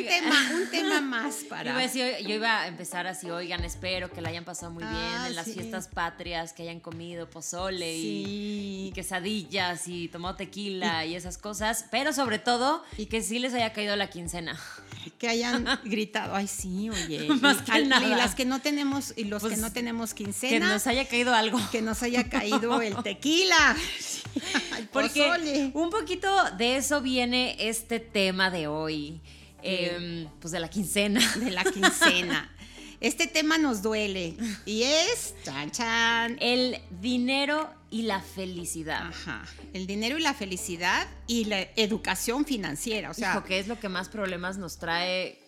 Un tema, un tema más para. Yo iba, a empezar así, oigan, espero que la hayan pasado muy bien ah, en las fiestas patrias, que hayan comido pozole y, quesadillas y tomado tequila y, esas cosas, pero sobre todo y que sí les haya caído la quincena. Que hayan gritado, ay sí, oye. Más que nada. Y las que no tenemos, y los que pues, no tenemos quincena. Que nos haya caído algo. Que nos haya caído el tequila. Porque un poquito de eso viene este tema de hoy. Em, pues de la quincena. De la quincena. Este tema nos duele y es, chan, chan. El dinero y la felicidad. Ajá. El dinero y la felicidad y la educación financiera. O sea, que es lo que más problemas nos trae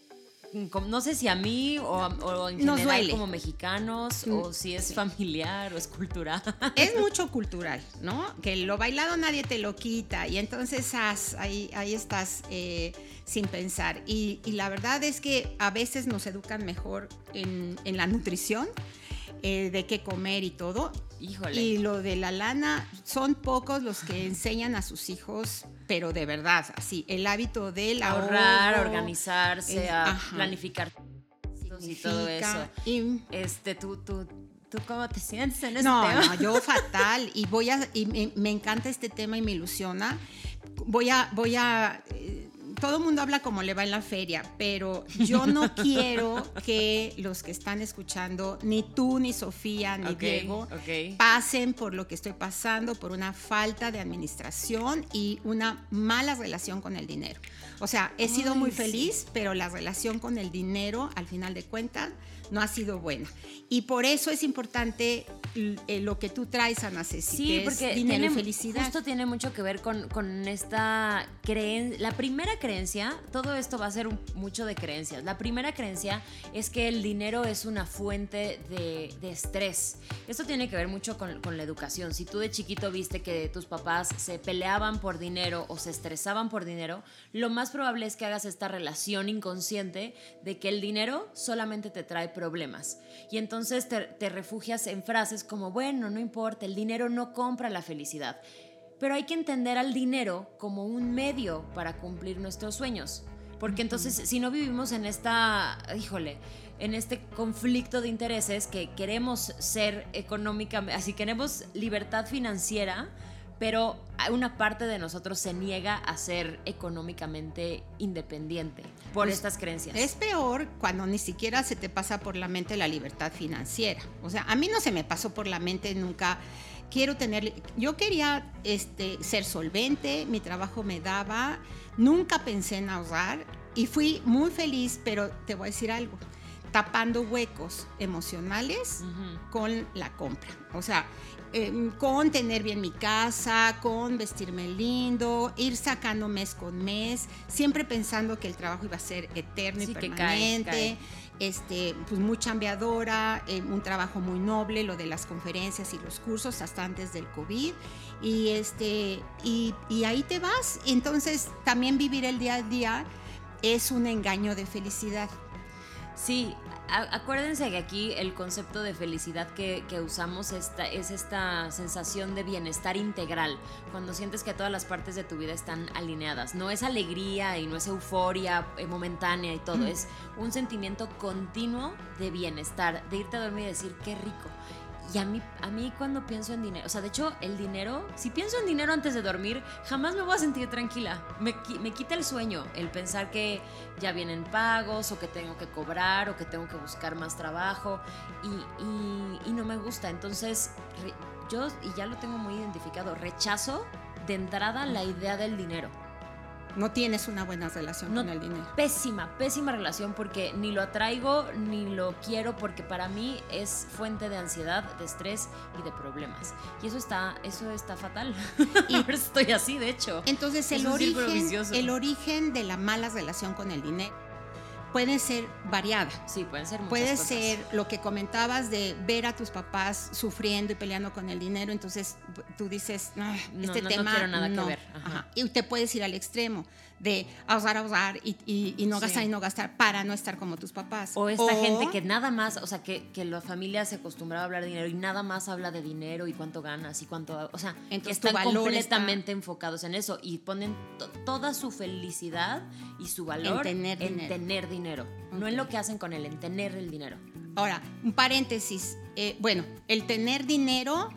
no sé si a mí o, en general como mexicanos o si es familiar o es cultural. Es mucho cultural, ¿no? Que lo bailado nadie te lo quita y entonces ahí, ahí estás eh, sin pensar. Y, la verdad es que a veces nos educan mejor en, en la nutrición eh, de qué comer y todo. Híjole. Y lo de la lana, son pocos los que enseñan a sus hijos, pero de verdad, así, el hábito del ahorrar, organizarse, a planificar y todo eso. Y, este, tú, tú, ¿Tú cómo te sientes en ese no, tema? No, yo fatal. Y voy a, y me, me, encanta este tema y me ilusiona. Voy a, voy a eh, todo el mundo habla como le va en la feria, pero yo no quiero que los que están escuchando, ni tú, ni Sofía, ni Diego, pasen por lo que estoy pasando, por una falta de administración y una mala relación con el dinero. O sea, he sido muy feliz, pero la relación con el dinero, al final de cuentas, no ha sido buena. Y por eso es importante eh, lo que tú traes, Ana Ceci, sí, porque dinero tiene, y felicidad. Esto tiene mucho que ver con, con esta creencia. La primera creencia, todo esto va a ser mucho de creencias. La primera creencia es que el dinero es una fuente de, de estrés. Esto tiene que ver mucho con, con la educación. Si tú de chiquito viste que tus papás se peleaban por dinero o se estresaban por dinero, lo más probable es que hagas esta relación inconsciente de que el dinero solamente te trae problemas. Y entonces te, refugias en frases como, bueno, no importa, el dinero no compra la felicidad. Pero hay que entender al dinero como un medio para cumplir nuestros sueños. Porque entonces, si no vivimos en esta, híjole, en este conflicto de intereses que queremos ser económicamente, así queremos libertad financiera, pero una parte de nosotros se niega a ser económicamente independiente por pues, estas creencias. Es peor cuando ni siquiera se te pasa por la mente la libertad financiera. O sea, a mí no se me pasó por la mente nunca quiero tener, yo quería este, ser solvente, mi trabajo me daba, nunca pensé en ahorrar y fui muy feliz, pero te voy a decir algo, tapando huecos emocionales con la compra. O sea, Em, con tener bien mi casa, con vestirme lindo, ir sacando mes con mes, siempre pensando que el trabajo iba a ser eterno y permanente. Este, pues muy chambeadora, em, un trabajo muy noble, lo de las conferencias y los cursos hasta antes del COVID. Y, este, y, y ahí te vas. Entonces, también vivir el día a día es un engaño de felicidad. Sí, acuérdense que aquí el concepto de felicidad que, usamos esta, es esta sensación de bienestar integral, cuando sientes que todas las partes de tu vida están alineadas. No es alegría y no es euforia eh, momentánea y todo, mm. es un sentimiento continuo de bienestar, de irte a dormir y decir, qué rico. Y a mí, a mí cuando pienso en dinero, o sea, de hecho, el dinero, si pienso en dinero antes de dormir, jamás me voy a sentir tranquila. Me, me quita el sueño el pensar que ya vienen pagos o que tengo que cobrar o que tengo que buscar más trabajo y, y, y no me gusta. Entonces, yo, y ya lo tengo muy identificado, rechazo de entrada la idea del dinero no tienes una buena relación con el dinero. Pésima, pésima relación porque ni lo atraigo ni lo quiero porque para mí es fuente de ansiedad, de estrés y de problemas. Y eso está, eso está fatal. Y estoy así, de hecho. Entonces el origen, el origen de la mala relación con el dinero puede ser variada. Sí, pueden ser muchas Puede cosas. ser lo que comentabas de ver a tus papás sufriendo y peleando con el dinero, entonces tú dices, "Ah, No, este no, no tema quiero nada que no". ver. Ajá. Ajá. Y te puedes ir al extremo de ahorrar, ahorrar y, y- y no Sí. gastar y no gastar para no estar como tus papás. O esta gente que nada más, o sea, que, que la familia se acostumbraba a hablar de dinero y nada más habla de dinero y cuánto ganas y cuánto, o sea, que están completamente enfocados en eso y ponen to- toda su felicidad y su valor En tener dinero. tener dinero, no en lo que hacen con él, en tener el dinero. Ahora, un paréntesis. eh, bueno, el tener dinero,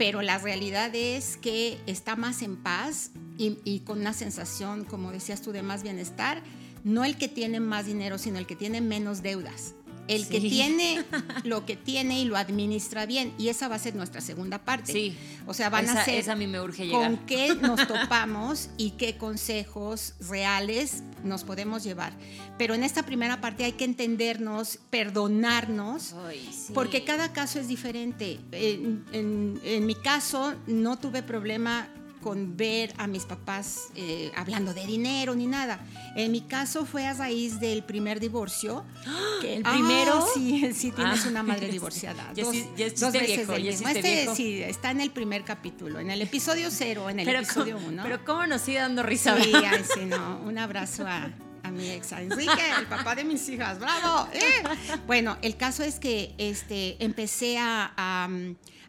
pero la realidad es que está más en paz y, con una sensación, como decías tú, de más bienestar, no el que tiene más dinero, sino el que tiene menos deudas. El que tiene lo que tiene y lo administra bien. Y esa va a ser nuestra segunda parte. Sí. O sea, van esa, a ser esa a mí me urge llegar. con qué nos topamos y qué consejos reales nos podemos llevar. Pero en esta primera parte hay que entendernos, perdonarnos, Ay, sí. porque cada caso es diferente. En, en- en mi caso no tuve problema con ver a mis papás eh, hablando de dinero ni nada. En mi caso fue a raíz del primer divorcio. que- ¿El Ah, primero? sí, sí, tienes Ah. una madre divorciada. Ya dos, sí- ya veces viejo, ya Este viejo. sí, está en el primer capítulo, en el episodio cero, en el pero, episodio ¿cómo, uno. pero cómo nos sigue dando risa. Sí, ay, sí, no. Un abrazo a, a mi ex, a Enrique, el papá de mis hijas. ¡Bravo! ¡Eh! Bueno, el caso es que este, empecé a, a,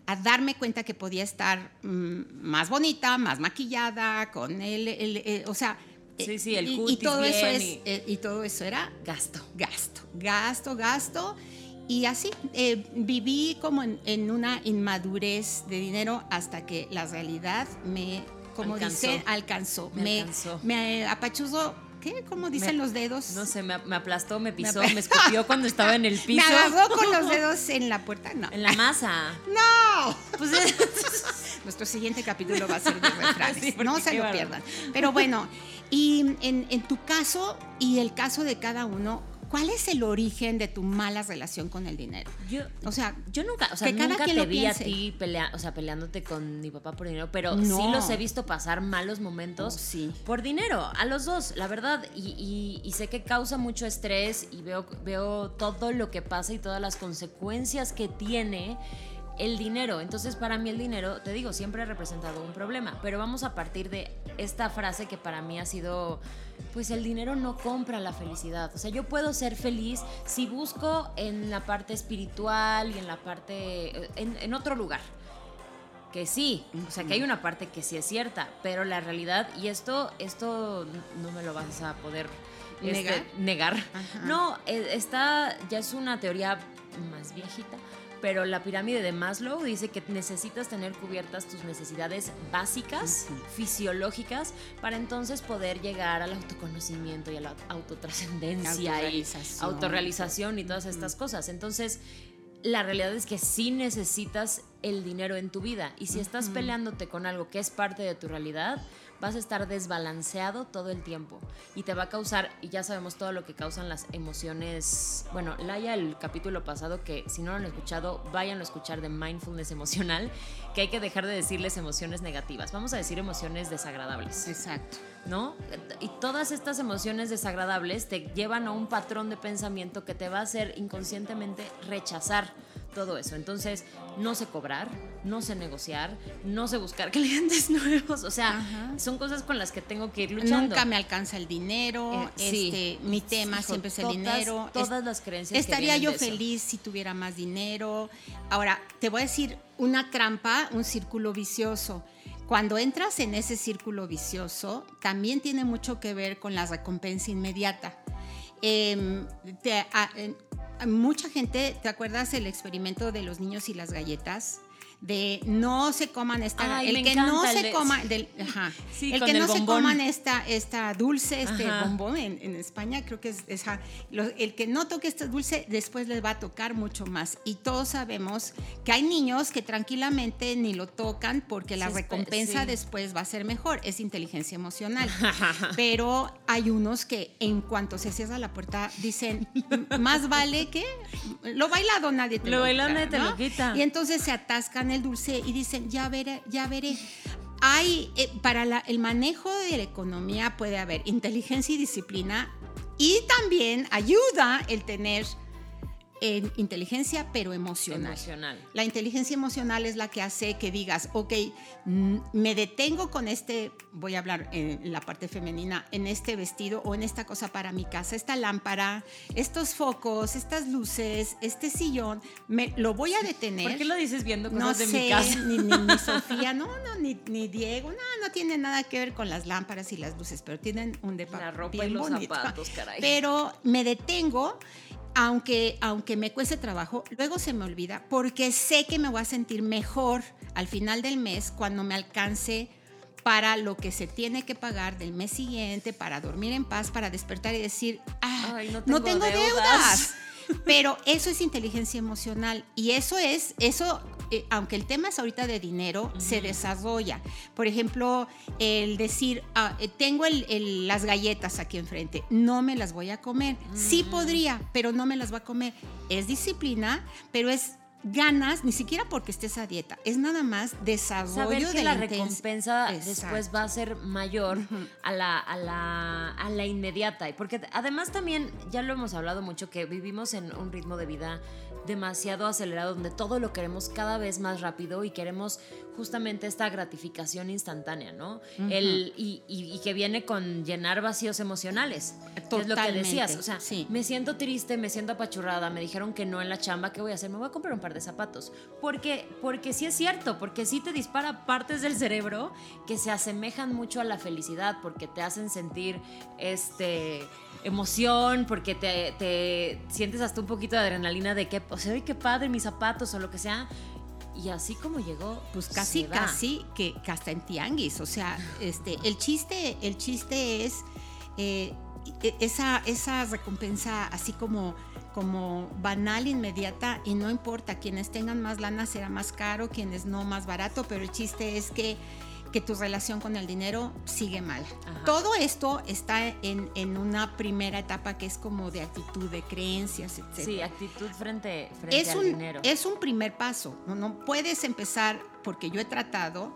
a darme cuenta que podía estar mm, más bonita, más maquillada, con el, el- el- o sea... Sí, eh, sí, el y, y todo eso bien es, y- eh, y todo eso era Gasto. gasto, gasto, gasto. Y así eh, viví como en, en una inmadurez de dinero hasta que la realidad me, como Alcanzó. dicen, alcanzó. Me Me, alcanzó. me apachuzó, ¿qué? ¿Cómo dicen Me- los dedos? No sé, me, me aplastó, me pisó, me, escupió cuando estaba en el Me piso. agarró con los dedos en la puerta. No. En la masa. ¡No! Pues Nuestro siguiente capítulo va a ser de refranes. Sí, no se lo pierdan. Pero bueno, y en, en tu caso y el caso de cada uno, ¿cuál es el origen de tu mala relación con el dinero? yo, O sea, yo nunca, o sea, que nunca te lo vi piense. a ti pelea, o sea, peleándote con mi papá por dinero, pero No. sí los he visto pasar malos momentos Oh, sí. por dinero, a los dos, la verdad. Y, y- y sé que causa mucho estrés y veo, veo todo lo que pasa y todas las consecuencias que tiene el dinero. Entonces, para mí el dinero, te digo, siempre ha representado un problema. Pero vamos a partir de esta frase que para mí ha sido, pues el dinero no compra la felicidad. O sea, yo puedo ser feliz si busco en la parte espiritual y en la parte, en, en otro lugar. Que sí, o sea, que hay una parte que sí es cierta, pero la realidad, y esto, esto no me lo vas a poder este, ¿Negar? negar. No, eh, esta ya es una teoría más viejita, pero la pirámide de Maslow dice que necesitas tener cubiertas tus necesidades básicas, fisiológicas, para entonces poder llegar al autoconocimiento y a la autotrascendencia y Autorrealización. y todas estas cosas. Entonces, la realidad es que sí necesitas el dinero en tu vida y si estás peleándote con algo que es parte de tu realidad, vas a estar desbalanceado todo el tiempo y te va a causar, y ya sabemos todo lo que causan las emociones. Bueno, Laia, el capítulo pasado, que si no lo han escuchado, vayan a escuchar de mindfulness emocional, que hay que dejar de decirles emociones negativas, vamos a decir emociones desagradables. Exacto. ¿no? Y todas estas emociones desagradables te llevan a un patrón de pensamiento que te va a hacer inconscientemente rechazar todo eso. Entonces, no sé cobrar, no sé negociar, no sé buscar clientes nuevos. O sea, Ajá. son cosas con las que tengo que ir luchando. Nunca me alcanza el dinero. Eh, sí. este, mi tema Hijo, siempre es el todas- dinero. Todas Es- las creencias. Estaría yo de eso. feliz si tuviera más dinero. Ahora, te voy a decir una trampa, un círculo vicioso. Cuando entras en ese círculo vicioso, también tiene mucho que ver con la recompensa inmediata. Em, te- mucha gente, ¿te acuerdas el experimento de los niños y las galletas? De no se coman esta, Ay, el que no el se de- coma, del, ajá, Sí, el que el no se coman esta, esta dulce, este Ajá. bombón en, en España, creo que es lo- el que no toque este dulce, después les va a tocar mucho más. Y todos sabemos que hay niños que tranquilamente ni lo tocan porque la Sí, recompensa sí. después va a ser mejor. Es inteligencia emocional. Pero hay unos que en cuanto se cierra la puerta dicen, "M- más vale que lo bailado nadie te Lo lo, bailado quita", nadie te ¿no? lo quita. Y entonces se atascan el dulce y dicen, ya veré, ya veré. Hay, eh, para el manejo de la economía puede haber inteligencia y disciplina Y también ayuda el tener en inteligencia, pero emocional. Emocional. La inteligencia emocional es la que hace que digas, ok, mm, me detengo con este, voy a hablar en la parte femenina, en este vestido o en esta cosa para mi casa, esta lámpara, estos focos, estas luces, este sillón, me lo voy a detener. ¿Por qué lo dices viendo cosas no de sé, mi casa? Ni, ni- ni Sofía, no, no, ni, ni Diego, no, no tiene nada que ver con las lámparas y las luces, pero tienen un depa La ropa y los bonito. zapatos, caray. Pero me detengo, aunque, aunque me cueste trabajo, luego se me olvida, porque sé que me voy a sentir mejor al final del mes cuando me alcance para lo que se tiene que pagar del mes siguiente, para dormir en paz, para despertar y decir, ah, Ay, no no tengo tengo, deudas". deudas. Pero eso es inteligencia emocional y eso es, eso, eh, aunque el tema es ahorita de dinero, se desarrolla. Por ejemplo, el decir, ah, eh, tengo el- el- las galletas aquí enfrente, no me las voy a comer. Sí podría, pero no me las voy a comer. Es disciplina, pero es ganas, ni siquiera porque estés a dieta, es nada más desarrollo Saber que de la recompensa Exacto. después va a ser mayor a, la, a, la, a la inmediata. Porque además también, ya lo hemos hablado mucho, que vivimos en un ritmo de vida demasiado acelerado, donde todo lo queremos cada vez más rápido y queremos justamente esta gratificación instantánea, ¿no? El, y, y- y que viene con llenar vacíos emocionales. que Es lo que Totalmente, decías. O sea, sí. me siento triste, me siento apachurrada, me dijeron que no en la chamba, ¿qué voy a hacer? Me voy a comprar un par de zapatos. Porque, porque sí es cierto, porque sí te dispara partes del cerebro que se asemejan mucho a la felicidad, porque te hacen sentir este emoción, porque te, te sientes hasta un poquito de adrenalina de que, o sea, "Ay, qué padre mis zapatos o lo que sea. Y así como llegó, Pues casi, casi que, que hasta en tianguis. O sea, este, el chiste, el chiste es eh, e- esa, esa recompensa así como, como banal, inmediata, y no importa, quienes tengan más lana será más caro, quienes no más barato, pero el chiste es que, que tu relación con el dinero sigue mal. Ajá. Todo esto está en, en una primera etapa que es como de actitud, de creencias, etc Sí, actitud frente, frente es al un, dinero. es un primer paso. No, no puedes empezar, porque yo he tratado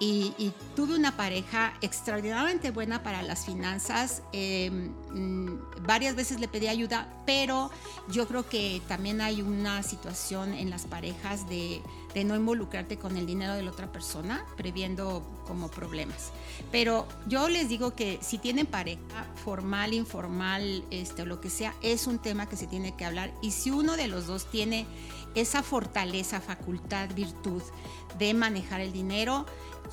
y, tuve una pareja extraordinariamente buena para las finanzas. eh, mm, varias veces le pedí ayuda, pero yo creo que también hay una situación en las parejas de, de no involucrarte con el dinero de la otra persona, previendo como problemas. Pero yo les digo que si tienen pareja, formal, informal, este, o lo que sea, es un tema que se tiene que hablar. Y si uno de los dos tiene esa fortaleza, facultad, virtud de manejar el dinero,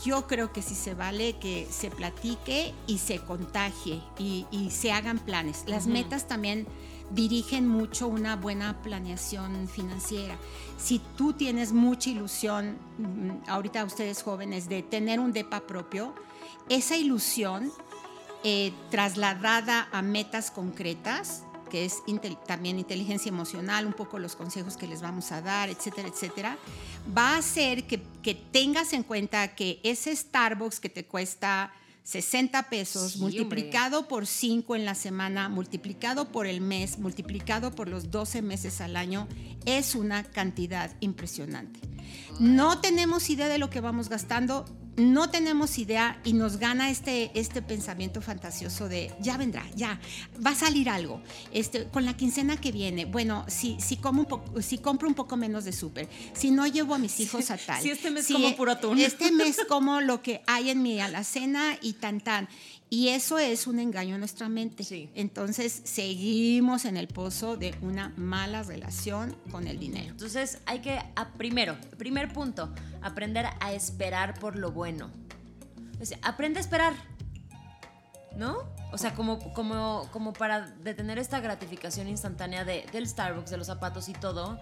yo creo que sí se vale que se platique y se contagie y, y se hagan planes. Las metas también dirigen mucho una buena planeación financiera. Si tú tienes mucha ilusión, mm, ahorita ustedes jóvenes, de tener un DEPA propio, esa ilusión eh, trasladada a metas concretas, que es intel- también inteligencia emocional, un poco los consejos que les vamos a dar, etcétera, etcétera, va a hacer que, que tengas en cuenta que ese Starbucks que te cuesta 60 pesos, Sí, multiplicado por 5 en la semana, multiplicado por el mes, multiplicado por los 12 meses al año, es una cantidad impresionante. No tenemos idea de lo que vamos gastando, no tenemos idea y nos gana este, este pensamiento fantasioso de ya vendrá, ya, va a salir algo. Este, con la quincena que viene, bueno, si, si, como un poco, si compro un poco menos de súper, si no llevo a mis hijos a tal. si este mes si como puro atún. Este mes como lo que hay en mi alacena y tan tan. Y eso es un engaño a nuestra mente. Sí. Entonces seguimos en el pozo de una mala relación con el dinero. Entonces hay que, a- primero, primer punto, aprender a esperar por lo bueno. O sea, aprende a esperar, ¿no? O sea, como, como, como para detener esta gratificación instantánea de, del Starbucks, de los zapatos y todo,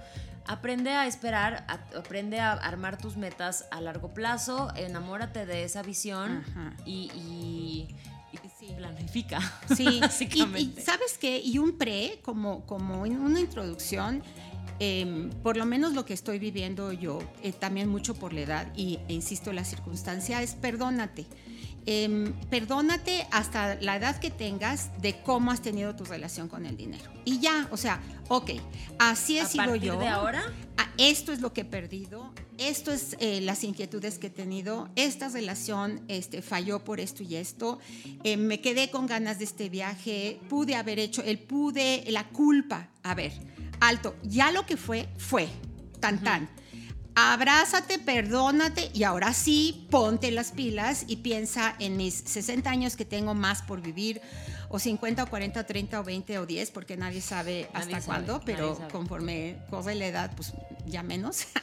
aprende a esperar, a- aprende a armar tus metas a largo plazo, enamórate de esa visión Ajá. y, y- y Sí. planifica. Sí, y, y básicamente. sabes qué, y un pre, como, como en una introducción, em, por lo menos lo que estoy viviendo yo, eh, también mucho por la edad, y e insisto, la circunstancia es perdónate. Em, perdónate hasta la edad que tengas de cómo has tenido tu relación con el dinero. Y ya, o sea, ok, así he ¿A sido yo. de ahora? Ah, esto es lo que he perdido, esto es eh, las inquietudes que he tenido, esta relación este, falló por esto y esto, eh, me quedé con ganas de este viaje, pude haber hecho, el pude, la culpa, a ver, alto, ya lo que fue, fue, tan tan. Abrázate, perdónate y ahora sí, ponte las pilas y piensa en mis 60 años que tengo más por vivir o 50 o 40, 30 o 20 o 10, porque nadie sabe hasta cuándo, pero conforme corre la edad, pues ya menos.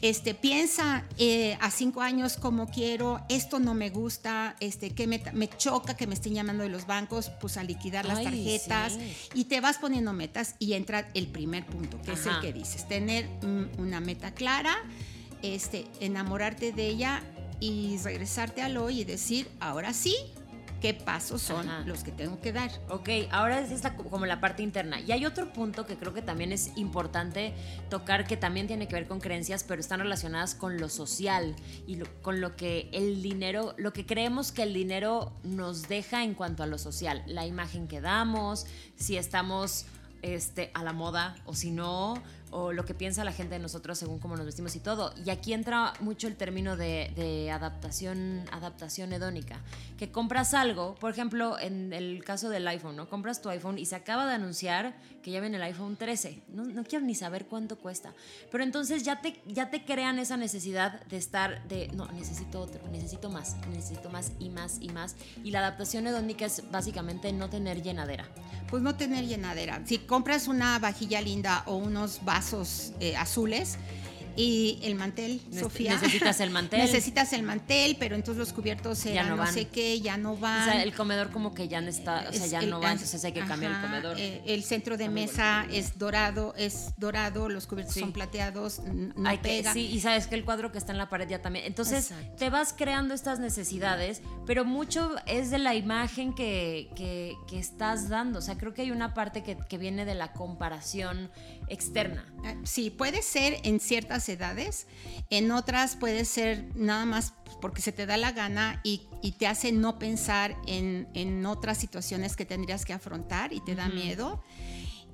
Este, piensa eh, a cinco años como quiero, esto no me gusta, este, que me, choca que me estén llamando de los bancos, pues a liquidar las tarjetas. y te vas poniendo metas y entra el primer punto, que es el que dices, tener una meta clara, este, enamorarte de ella y regresarte al hoy y decir, ahora sí, qué pasos son los que tengo que dar. Ok, ahora es esta como la parte interna. Y hay otro punto que creo que también es importante tocar, que también tiene que ver con creencias, pero están relacionadas con lo social y con lo que el dinero, lo que creemos que el dinero nos deja en cuanto a lo social, la imagen que damos, si estamos este, a la moda o si no, o lo que piensa la gente de nosotros según cómo nos vestimos y todo. Y aquí entra mucho el término de, adaptación, adaptación hedónica, que compras algo, por ejemplo, en el caso del iPhone, ¿no? Compras tu iPhone y se acaba de anunciar que ya viene el iPhone 13. No, no quiero ni saber cuánto cuesta. Pero entonces ya te, ya te crean esa necesidad de estar, de, no, necesito otro, necesito más, necesito más y más y más. Y la adaptación hedónica es básicamente no tener llenadera. Pues no tener llenadera. Si compras una vajilla linda o unos vasos eh, azules, y el mantel, Sofía. Necesitas el mantel. Necesitas el mantel, pero entonces los cubiertos eran no, sé qué, ya no van. O sea, el comedor como que ya no está, o sea, ya no va, entonces hay que cambiar el comedor. Eh, el centro de mesa es dorado, es dorado, los cubiertos son plateados, no hay pega. sí, y sabes que el cuadro que está en la pared ya también. Entonces, te vas creando estas necesidades, pero mucho es de la imagen que, que, que estás dando. O sea, creo que hay una parte que, que viene de la comparación externa. Ah, sí, puede ser en ciertas edades, en otras puede ser nada más porque se te da la gana y, te hace no pensar en, otras situaciones que tendrías que afrontar y te da miedo.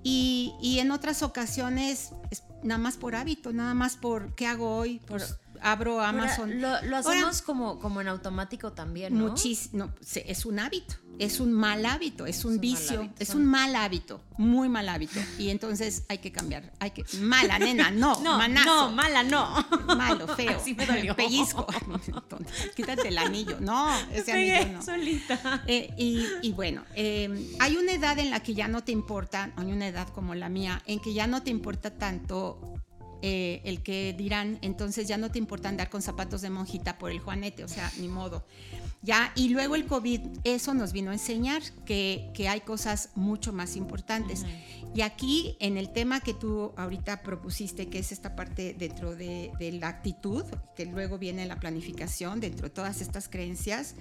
Y, en otras ocasiones es nada más por hábito, nada más por qué hago hoy, pues abro Amazon. lo, hacemos como, como en automático también, ¿no? Muchísimo, es un hábito es un mal hábito, es un vicio, es un mal hábito, muy mal hábito. Y entonces hay que cambiar, hay que mala nena, no, no, no, mala no, malo, feo, Así me dolió. pellizco, quítate el anillo, no, ese anillo no. Solita. Eh, y, bueno, em, hay una edad en la que ya no te importa, hay una edad como la mía, en que ya no te importa tanto eh, el que dirán, entonces ya no te importa andar con zapatos de monjita por el juanete, o sea, ni modo. Ya, y luego el COVID, eso nos vino a enseñar que, que hay cosas mucho más importantes. Y aquí, en el tema que tú ahorita propusiste, que es esta parte dentro de, de, la actitud, que luego viene la planificación, dentro de todas estas creencias,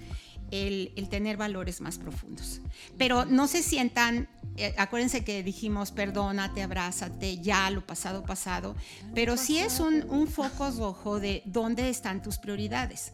el, el tener valores más profundos. Pero no se sientan, eh, acuérdense que dijimos, perdónate, abrázate, ya lo pasado, pasado, pero sí es un, un foco rojo de dónde están tus prioridades.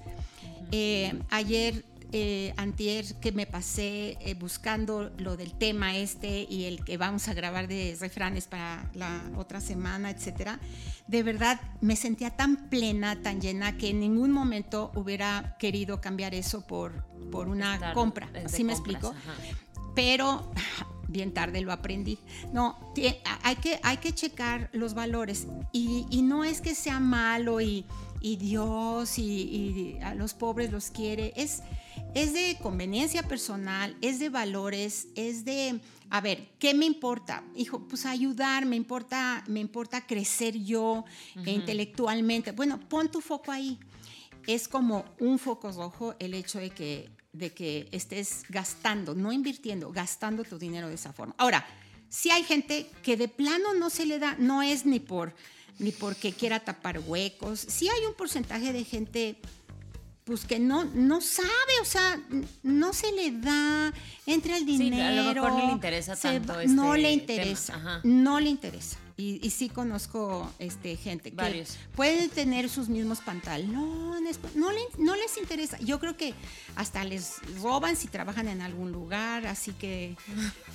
Eh, ayer, eh, antier, que me pasé eh, buscando lo del tema este y el que vamos a grabar de refranes para la otra semana, etcétera, de verdad me sentía tan plena, tan llena, que en ningún momento hubiera querido cambiar eso por, por una compra. ¿Sí me explico? Pero bien tarde lo aprendí. No, hay que, hay que checar los valores y, y no es que sea malo y y Dios y, a los pobres los quiere. Es, es de conveniencia personal, es de valores, es de, a ver, ¿qué me importa? Hijo, pues ayudar, me importa, me importa crecer yo intelectualmente. Bueno, pon tu foco ahí. Es como un foco rojo el hecho de que, de que estés gastando, no invirtiendo, gastando tu dinero de esa forma. Ahora, si hay gente que de plano no se le da, no es ni por ni porque quiera tapar huecos. Sí hay un porcentaje de gente pues que no, no sabe, o sea, no se le da, entra el dinero. Sí, a lo mejor no le interesa tanto No le interesa, no le interesa. Y, y sí conozco este, gente que Varios. pueden tener sus mismos pantalones, no, le- no les interesa. Yo creo que hasta les roban si trabajan en algún lugar, así que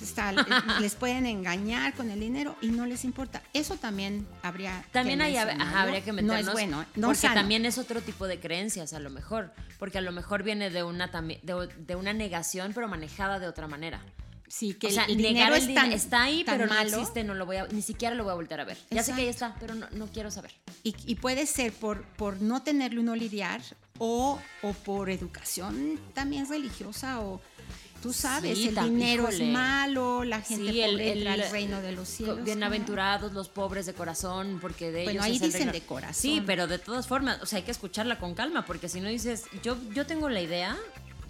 les pueden engañar con el dinero y no les importa. Eso también habría También que hay, ajá, habría que meternos. No es bueno, no porque sano. también es otro tipo de creencias, a lo mejor. Porque a lo mejor viene de una, de, de una negación, pero manejada de otra manera. Sí, que o sea, el dinero el es din- tan, está ahí, pero no malo. existe, no lo voy a, ni siquiera lo voy a volver a ver. Ya sé que ahí está, pero no, no quiero saber. Y, y puede ser por, por no tenerlo y no lidiar o, o por educación también religiosa o tú sabes, Sí, el dinero híjole. es malo, la gente Sí, el- pobre entra el- al reino de los cielos. Bienaventurados los pobres de corazón, porque de Bueno, ellos ahí es el dicen reino. de corazón. Sí, pero de todas formas, o sea, hay que escucharla con calma, porque si no dices, yo, yo tengo la idea,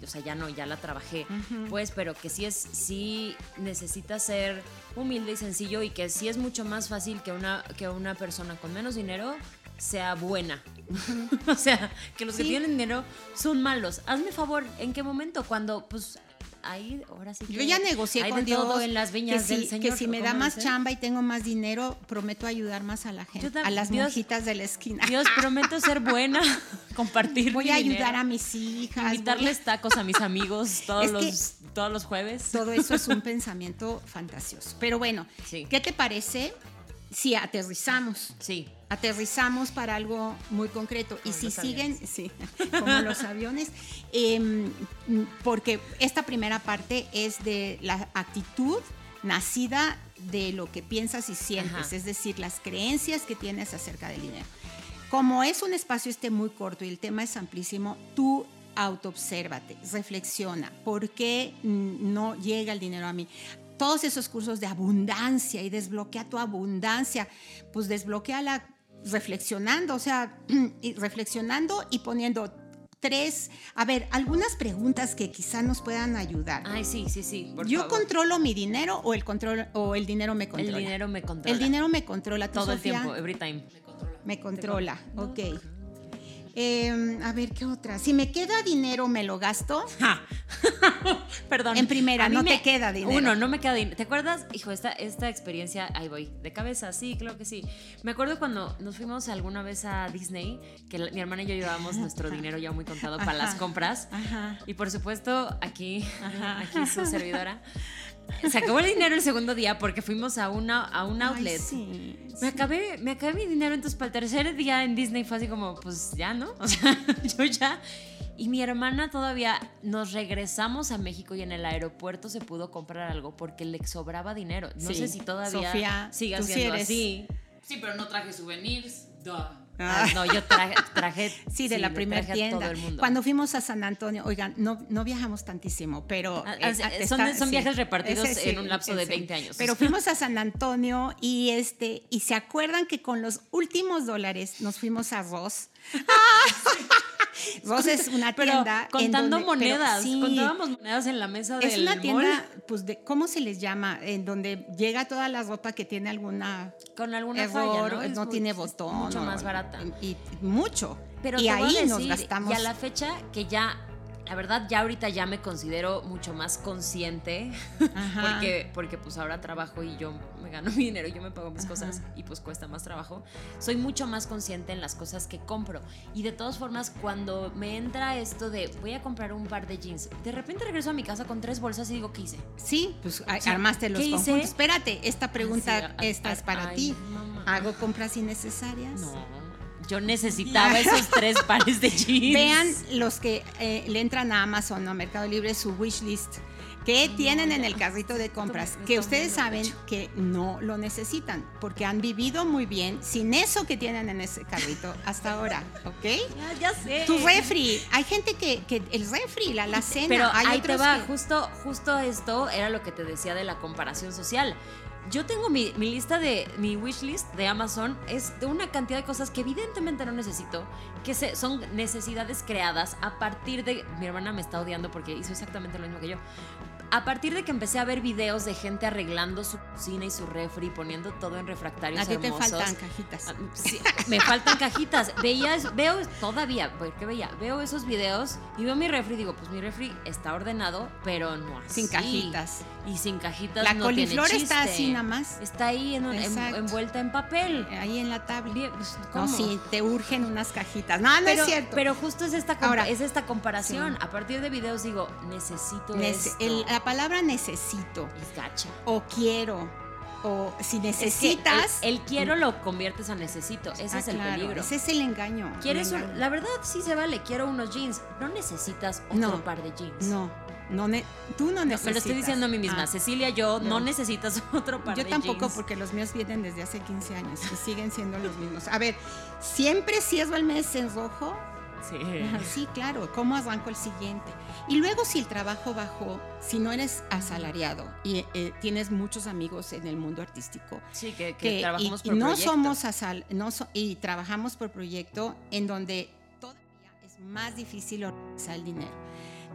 o sea, ya no, ya la trabajé, pues, pero que sí es, sí necesita ser humilde y sencillo y que sí es mucho más fácil que una, que una persona con menos dinero sea buena. o sea, que los que tienen dinero son malos. Hazme favor, ¿en qué momento? Cuando, pues, ahí, ahora sí que Yo ya negocié con Dios todo en las viñas que si, del Señor. que si me ¿o da más chamba y tengo más dinero, prometo ayudar más a la gente, a las Dios- monjitas de la esquina. Dios, prometo ser buena, compartir. Voy mi a dinero, ayudar a mis hijas. voy a- Invitarles tacos a mis amigos todos, los, todos los jueves. Todo eso es un pensamiento fantasioso. Pero bueno, Sí. ¿qué te parece si aterrizamos? Sí. aterrizamos para algo muy concreto. y si siguen, sí, como los aviones, em, porque esta primera parte es de la actitud nacida de lo que piensas y sientes, Ajá. es decir, las creencias que tienes acerca del dinero. Como es un espacio este muy corto y el tema es amplísimo, tú autoobsérvate, reflexiona, ¿por qué no llega el dinero a mí? Todos esos cursos de abundancia y desbloquea tu abundancia, pues desbloqueala reflexionando, o sea, reflexionando y poniendo tres, a ver, algunas preguntas que quizá nos puedan ayudar. Ay, sí, sí, sí. por ¿Yo favor. controlo mi dinero o el control o el dinero me El controla? dinero me controla. El dinero me controla. ¿Tú, todo el tiempo, every time. Me controla, ok. Eh, a ver, ¿qué otra? Si me queda dinero, ¿me lo gasto? Perdón. En primera, no me- te queda dinero. Uno, no me queda dinero. ¿Te acuerdas? Hijo, esta, esta experiencia, ahí voy, de cabeza, sí, claro que sí. Me acuerdo cuando nos fuimos alguna vez a Disney, que la- mi hermana y yo llevábamos nuestro dinero ya muy contado para las compras. Ajá. Y por supuesto, aquí, Ajá. aquí su servidora. Se acabó el dinero el segundo día porque fuimos a, una, a un Ay, outlet. sí, Me acabé, me acabé mi dinero, entonces para el tercer día en Disney fue así como, pues ya, ¿no? O sea, yo ya. Y mi hermana todavía nos regresamos a México y en el aeropuerto se pudo comprar algo porque le sobraba dinero. No Sí. sé si todavía Sofía, siga tú sí así. Sí, pero no traje souvenirs. Duh. Ah. No, yo traje, traje Sí, de la primera tienda. todo el mundo. Cuando fuimos a San Antonio, oigan, no, no viajamos tantísimo, pero... Ah, eh, ah, ah, son- está- son viajes repartidos ese en un lapso de 20 años. Pero fuimos a San Antonio y este y se acuerdan que con los últimos dólares nos fuimos a Ross. Ross es una Pero tienda en contando pero monedas, sí, contábamos monedas en la mesa es del una mall. tienda, pues, de, ¿cómo se les llama? En donde llega toda la ropa que tiene alguna con alguna error, falla, ¿no? Es tiene es botón. Mucho más barata. Y, y mucho. Pero y ahí nos gastamos. Y a la fecha que ya, la verdad, ya ahorita ya me considero mucho más consciente. Ajá. Porque, porque pues ahora trabajo y yo me gano mi dinero yo me pago mis cosas y pues cuesta más trabajo. Soy mucho más consciente en las cosas que compro. Y de todas formas, cuando me entra esto de voy a comprar un par de jeans, de repente regreso a mi casa con tres bolsas y digo, ¿qué hice? Sí, pues a- Sí. armaste los ¿Qué hice? conjuntos. Espérate, esta pregunta Sí, a- esta a- es para ay, ti. mamá. ¿Hago compras innecesarias? No. Yo necesitaba esos tres pares de jeans. Vean los que eh, le entran a Amazon o a Mercado Libre su wish list que tienen en el carrito de compras, que ustedes saben que no lo necesitan, porque han vivido muy bien sin eso que tienen en ese carrito hasta ahora, ¿ok? Ya, ya sé. Tu refri, hay gente que, que el refri, la alacena, Pero hay ahí te otros va, que- justo, justo esto era lo que te decía de la comparación social. Yo tengo mi, lista de, mi wish list de Amazon, es de una cantidad de cosas que evidentemente no necesito, que se- son necesidades creadas a partir de, mi hermana me está odiando porque hizo exactamente lo mismo que yo, a partir de que empecé a ver videos de gente arreglando su cocina y su refri, poniendo todo en refractarios A ti te hermosos. faltan cajitas. Ah, sí, me faltan cajitas. Veías, veo todavía, porque veía, veo esos videos y veo mi refri y digo, pues mi refri está ordenado, pero no así. Sin cajitas. Y sin cajitas La no tiene coliflor está chiste. así nada más. Está ahí en un- en- Exacto. envuelta en papel. Ahí en la tabla. Pues, No, ¿cómo? sí, te urgen unas cajitas. No, no pero, es cierto. pero justo es esta, Ahora, es esta comparación. sí. A partir de videos digo, necesito Nece- esto. el- la palabra necesito es gacha. o quiero o si Es que necesitas. el, el quiero lo conviertes a necesito. Ese Ah, es el claro, peligro. Ese es el engaño. el ¿Quieres un- la verdad sí se vale, quiero unos jeans. No necesitas otro No, par de jeans. No, no ne- tú no No, necesitas. me lo estoy diciendo a mí misma. Ah, Cecilia, yo no, No. necesitas otro par Yo de tampoco, jeans. porque los míos vienen desde hace 15 años y siguen siendo los mismos. A ver, ¿siempre cierro el mes en rojo? Sí. Ajá, Sí, claro. ¿Cómo arranco el siguiente? Y luego si el trabajo bajó, si no eres asalariado y eh, tienes muchos amigos en el mundo artístico, Sí, que, que que trabajamos y, y por no proyecto. somos asal, no so- y trabajamos por proyecto en donde todavía es más difícil organizar el dinero.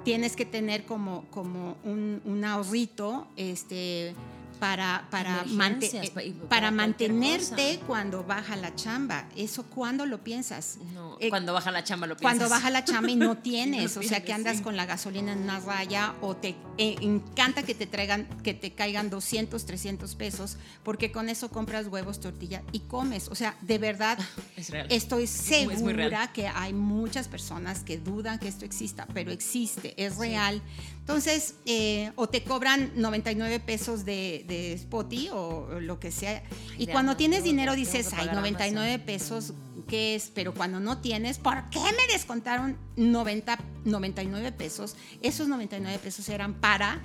Tienes que tener como, como un, un ahorrito este, para, para, mante- eh, para mantenerte cosa. cuando baja la chamba. ¿Eso cuándo lo piensas? No, Eh, cuando baja la chamba lo piensas. cuando baja la chamba y no tienes, No o sea que andas sí. con la gasolina en una raya o te eh, encanta que te traigan, que te caigan 200, 300 pesos, porque con eso compras huevos, tortilla y comes. O sea, de verdad, Es estoy Es segura que hay muchas personas que dudan que esto exista, pero existe, es real. Entonces, eh, o te cobran 99 pesos de, de Spotify o lo que sea. Y de cuando Amazon, tienes dinero dices, ay, pagar 99 pesos, ¿qué es? Pero cuando no tienes, ¿por qué me descontaron 90, 99 pesos? Esos 99 pesos eran para...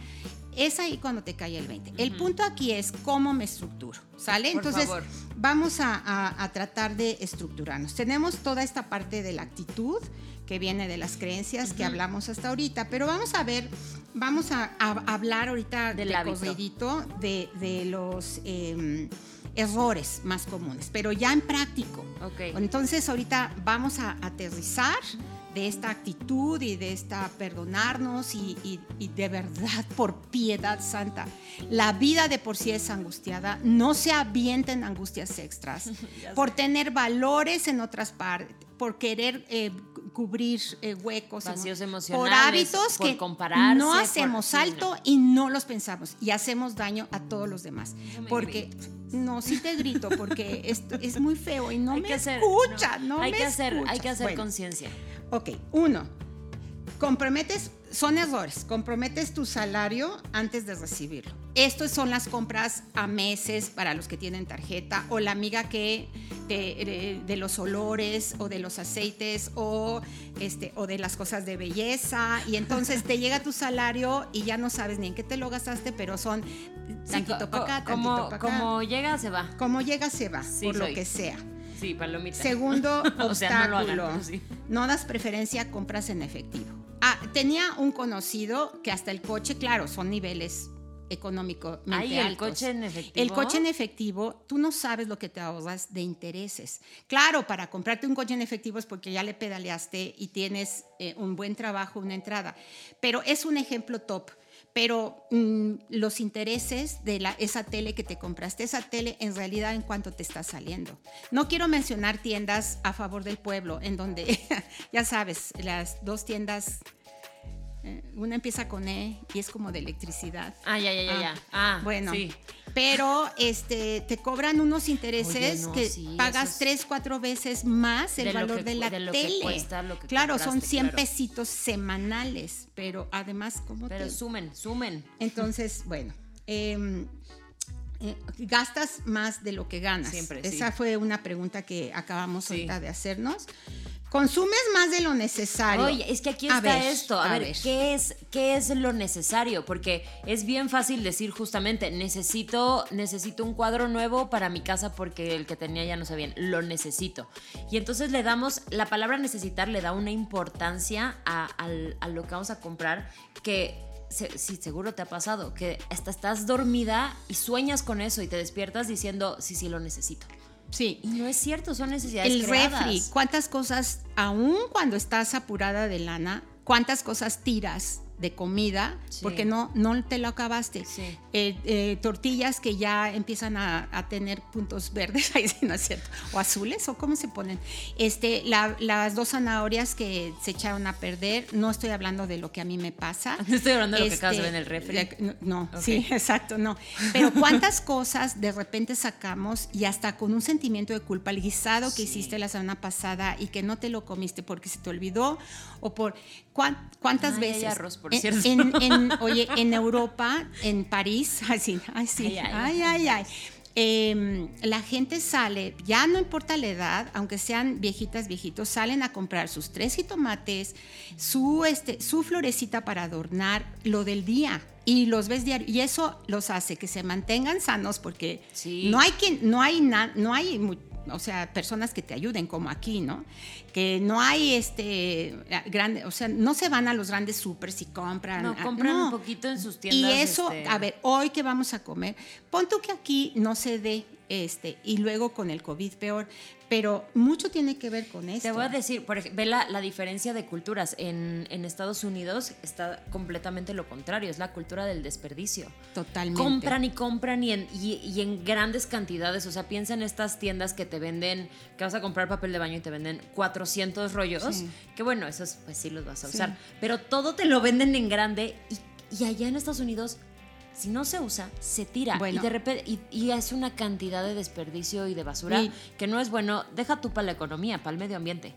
Es ahí cuando te cae el 20. El punto aquí es cómo me estructuro, ¿sale? Por Entonces, favor. vamos a, a- a tratar de estructurarnos. Tenemos toda esta parte de la actitud que viene de las creencias que hablamos hasta ahorita, pero vamos a ver, vamos a, a hablar ahorita Del de corridito de, de los eh, errores más comunes, pero ya en práctico. Ok. Entonces ahorita vamos a aterrizar de esta actitud y de esta perdonarnos y, y- y de verdad, por piedad santa, la vida de por sí es angustiada, no se avienten angustias extras, por tener valores en otras partes, por querer eh, cubrir eh, huecos, Vacíos por hábitos por que compararse, no hacemos alto y no los pensamos y hacemos daño a todos los demás. No Porque, no, sí te grito, porque esto es muy feo y no Hay me hacer- escucha, no, hay me que hacer, hay que hacer Bueno, conciencia. Ok, uno, comprometes, son errores, comprometes tu salario antes de recibirlo. Estos son las compras a meses para los que tienen tarjeta o la amiga que de, de- de los olores o de los aceites o, este, o de las cosas de belleza y entonces te llega tu salario y ya no sabes ni en qué te lo gastaste, pero son tantito para acá, como, tantito para acá. como llega, se va. Como llega, se va, Sí, por lo que sea. Sí, palomita. Segundo O sea, no lo obstáculo. hagan, sí. No das preferencia a compras en efectivo. Ah, tenía un conocido que hasta el coche, claro, son niveles económicos. Ay, el coche en efectivo. El coche en efectivo, tú no sabes lo que te ahorras de intereses. Claro, para comprarte un coche en efectivo es porque ya le pedaleaste y tienes eh, un buen trabajo, una entrada. Pero es un ejemplo top. Pero mm, los intereses de esa tele que te compraste, esa tele en realidad en cuánto te está saliendo. No quiero mencionar tiendas a favor del pueblo, en donde, ya sabes, las dos tiendas, una empieza con E y es como de electricidad. Ah, ya, ya, ya, ya. Ah, bueno, sí. pero este, te cobran unos intereses Oye, no, que sí, pagas tres, cuatro veces más el De valor que de la de lo que tele. cuesta lo que claro, son compraste, 100 claro. pesitos semanales, pero además, ¿cómo Pero te...? sumen, sumen. Entonces, bueno, em, eh, gastas más de lo que ganas. Siempre, sí. Esa fue una pregunta que acabamos ahorita de hacernos. ¿Consumes más de lo necesario? Oye, es que aquí A está ver, esto. A, ver, ¿qué es, ¿qué es lo necesario? Porque es bien fácil decir justamente, necesito, necesito un cuadro nuevo para mi casa porque el que tenía ya no sé bien. Lo necesito. Y entonces le damos, la palabra necesitar le da una importancia a, lo que vamos a comprar que... Sí, seguro te ha pasado, que hasta estás dormida y sueñas con eso y te despiertas diciendo, sí, sí, lo necesito. Sí. Y no es cierto, son necesidades El creadas. refri, ¿cuántas cosas, aún cuando estás apurada de lana, cuántas cosas tiras de comida Sí. porque no, no te lo acabaste. Sí. Eh, eh, tortillas que ya empiezan a, a tener puntos verdes, ahí sí no es cierto, o azules, o cómo se ponen. Este, la- las dos zanahorias que se echaron a perder, no estoy hablando de lo que a mí me pasa. No estoy hablando de lo que Este, acabas de ver en el refri. de- no, sí, exacto, no. Pero cuántas cosas de repente sacamos y hasta con un sentimiento de culpa, el guisado que Sí. hiciste la semana pasada y que no te lo comiste porque se te olvidó o por cuán- cuántas Ay, veces. arroz, por En- cierto. en- en- oye, en Europa, en París, ay sí, ay sí, Ay, ay, ay. ay. Em, la gente sale, ya no importa la edad, aunque sean viejitas, viejitos, salen a comprar sus tres jitomates, su, este, su florecita para adornar lo del día. Y los ves diario. Y eso los hace que se mantengan sanos porque Sí. no hay quien, no hay na- no hay o sea, personas que te ayuden como aquí, ¿no? Que no hay este grande, o sea, no se van a los grandes supers y compran. No, ah, compran no. un poquito en sus Y tiendas. eso, este, a ver, hoy que vamos a comer, pon tú que aquí no se dé, este, y luego con el COVID peor, pero mucho tiene que ver con esto. Te voy a decir, por ejemplo, ve la, la diferencia de culturas. En, en Estados Unidos está completamente lo contrario, es la cultura del desperdicio. Totalmente. Compran y compran y en, y, y en grandes cantidades. O sea, piensa en estas tiendas que te venden, que vas a comprar papel de baño y te venden 400 rollos. Sí. Que bueno, esos pues sí los vas a Sí. usar. Pero todo te lo venden en grande y, y allá en Estados Unidos, si no se usa, se tira. Bueno. Y de repente, y, y es una cantidad de desperdicio y de basura Y- que no es bueno. Deja tú para la economía, para el medio ambiente.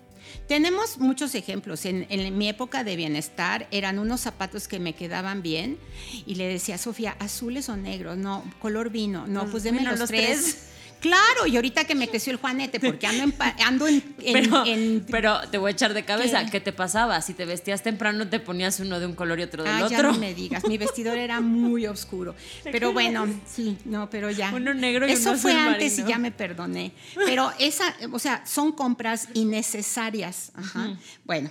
Tenemos muchos ejemplos. En, en mi época de bienestar eran unos zapatos que me quedaban bien y le decía a Sofía, azules o negros, no, color vino, no, Pues, pues deme bueno, los, los tres. tres. Claro, y ahorita que me creció el juanete, porque ando en, ando en, en- Pero, en- pero te voy a echar de cabeza. ¿Qué? ¿Qué? te pasaba? Si te vestías temprano, te ponías uno de un color y otro del Ah, ya otro. no me digas, mi vestidor era muy oscuro. Pero bueno, sí, no, pero ya. Uno negro y Eso uno fue antes y ya me perdoné. Pero esa, o sea, son compras innecesarias. Ajá. Bueno,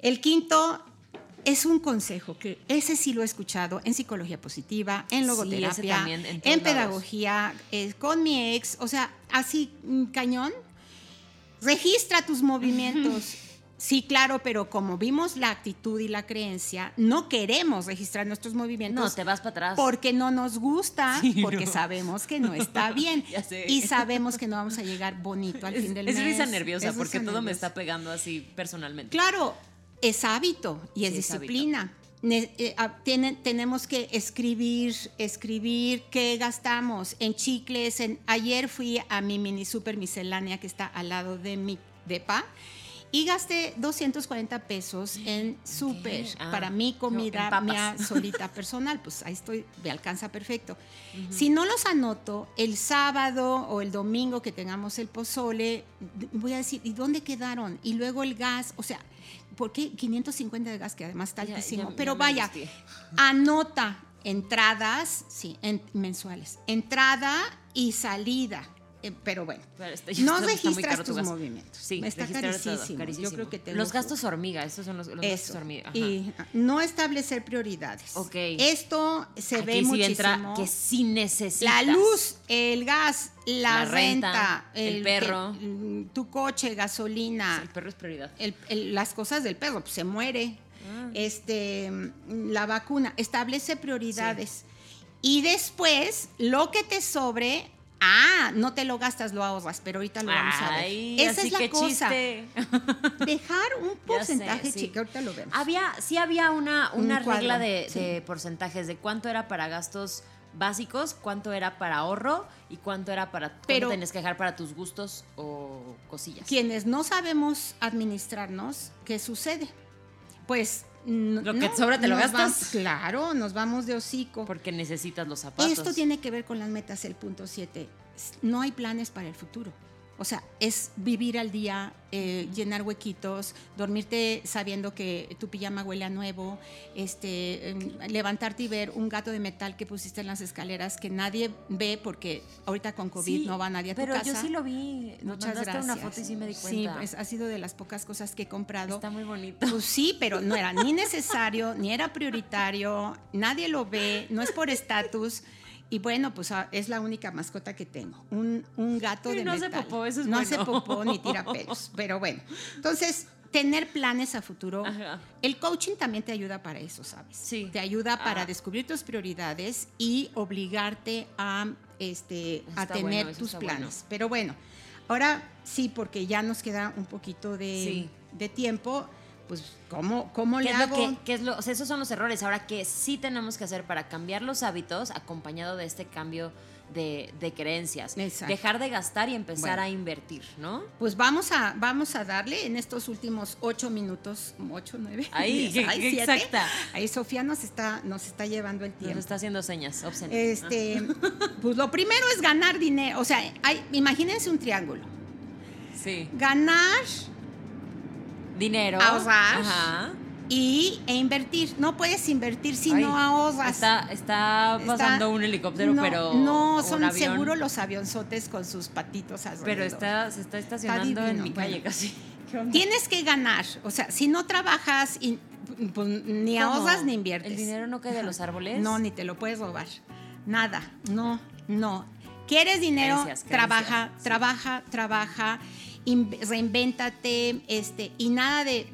el quinto es un consejo que ese sí lo he escuchado en psicología positiva, en Sí, logoterapia, también, en en, pedagogía, eh, con mi ex, o sea, así mm, cañón. Registra tus movimientos. Sí, claro, pero como vimos la actitud y la creencia, no queremos registrar nuestros movimientos. No, te vas para atrás. Porque no nos gusta, Sí, porque no. sabemos que no está bien. Ya sé. Y sabemos que no vamos a llegar bonito al es, fin del es mes. risa nerviosa Es porque todo me está pegando así personalmente. Claro, es hábito y es Sí, disciplina. Eh, ah, tenemos que escribir, escribir qué gastamos en chicles. En, ayer fui a mi mini super miscelánea que está al lado de mi depa y gasté 240 pesos en súper Ah, para mi comida, mía solita personal. Pues ahí estoy, me alcanza perfecto. Si no los anoto, el sábado o el domingo que tengamos el pozole, voy a decir, ¿y dónde quedaron? Y luego el gas, o sea, ¿por qué 550 de gas que además está Ya- altísimo? ya- Pero ya vaya, anota entradas, sí, en- mensuales, entrada y salida. Eh, pero bueno, Pero no registras tus movimientos. Sí, está todo, carísimo. carísimo. Yo creo que te Los lo- gastos hormiga, estos son los, los gastos hormiga. ajá. Y no establecer prioridades. Ok. Esto se Aquí ve sí muchísimo. entra que sí necesitas. La luz, el gas, la, La renta, renta, el perro. que- tu coche, gasolina, El perro es prioridad. el- el- las cosas del perro, pues se muere. Ah. Este, la vacuna, establece prioridades. Y después, lo que te sobre, ah, no te lo gastas, lo ahorras, pero ahorita lo vamos a ver. Esa así es la que cosa. chiste. Dejar un sé, porcentaje sí. chico, ahorita lo vemos. Había, sí había una, Un una regla de, sí. de porcentajes de cuánto era para gastos básicos, cuánto era para ahorro y cuánto era para Pero- tenías que dejar para tus gustos o cosillas. Quienes no sabemos administrarnos, ¿qué sucede? Pues Lo que sobra te lo gastas. vamos- claro, nos vamos de hocico. Porque necesitas los zapatos. Esto tiene que ver con las metas, el punto 7. No hay planes para el futuro. O sea, es vivir al día, eh, llenar huequitos, dormirte sabiendo que tu pijama huele a nuevo, este, em, levantarte y ver un gato de metal que pusiste en las escaleras que nadie ve porque ahorita con COVID Sí, no va nadie a tu pero casa. yo sí lo vi. Nos Muchas gracias. una foto y sí me di Sí, cuenta. pues, ha sido de las pocas cosas que he comprado. Está muy bonito. Pues sí, pero no era ni necesario, ni era prioritario, nadie lo ve, no es por estatus. Y bueno, pues ah, es la única mascota que tengo, un, un gato de no hace metal. popó, eso es No bueno. hace popó ni tira pelos, pero bueno. Entonces, tener planes a futuro. Ajá. El coaching también te ayuda para eso, ¿sabes? Sí. Te ayuda para Ah. descubrir tus prioridades y obligarte a, este, a tener bueno, tus planes. bueno. Pero bueno, ahora sí, porque ya nos queda un poquito de, Sí. de tiempo, pues, ¿cómo, cómo ¿Qué le es, lo hago? que, qué es lo- o sea, esos son los errores. Ahora, ¿qué sí tenemos que hacer para cambiar los hábitos acompañado de este cambio de, de creencias? Exacto. Dejar de gastar y empezar Bueno. a invertir, ¿no? Pues vamos a, vamos a darle en estos últimos ocho minutos, ocho, nueve. Ahí, diez, siete. exacta. Ahí Sofía nos está, nos está llevando el Nos tiempo. está haciendo señas, obscenas. Este, pues lo primero es ganar dinero. O sea, hay, imagínense un triángulo. Sí. Ganar Dinero. Ahorrar. Ajá. y, e invertir. No puedes invertir si Ay, no ahorras. Está, está Está- pasando un helicóptero, no, pero. No, son avión. seguro los avionzotes con sus patitos alrededor. Pero está, se está estacionando en mi calle bueno. casi. Tienes que ganar. O sea, si no trabajas, y, pues, ni ahorras ni inviertes. ¿El dinero no cae de los árboles? No, ni te lo puedes robar. Nada. No, no. ¿Quieres dinero? Creencias, trabaja, creencias, trabaja, trabaja. In- reinvéntate. Este, y nada de.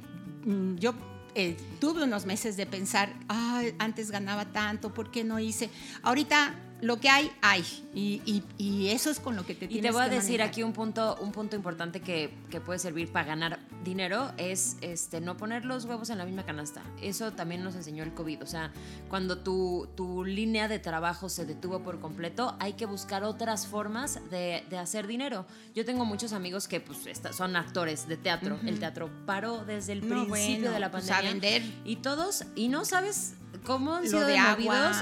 mm, Yo eh, tuve unos meses de pensar, "Ay, antes ganaba tanto, ¿por qué no hice? Ahorita lo que hay, hay. Y, y- y eso es con lo que te Y tienes te voy a que decir manejar. aquí un punto, un punto importante que, que puede servir para ganar dinero es este no poner los huevos en la misma canasta. Eso también nos enseñó el COVID. O sea, cuando tu, tu línea de trabajo se detuvo por completo, hay que buscar otras formas de, de hacer dinero. Yo tengo muchos amigos que pues son actores de teatro. El teatro paró desde el No, principio bueno, de la pues, pandemia. a vender. Y todos, y no sabes cómo han sido de movidos.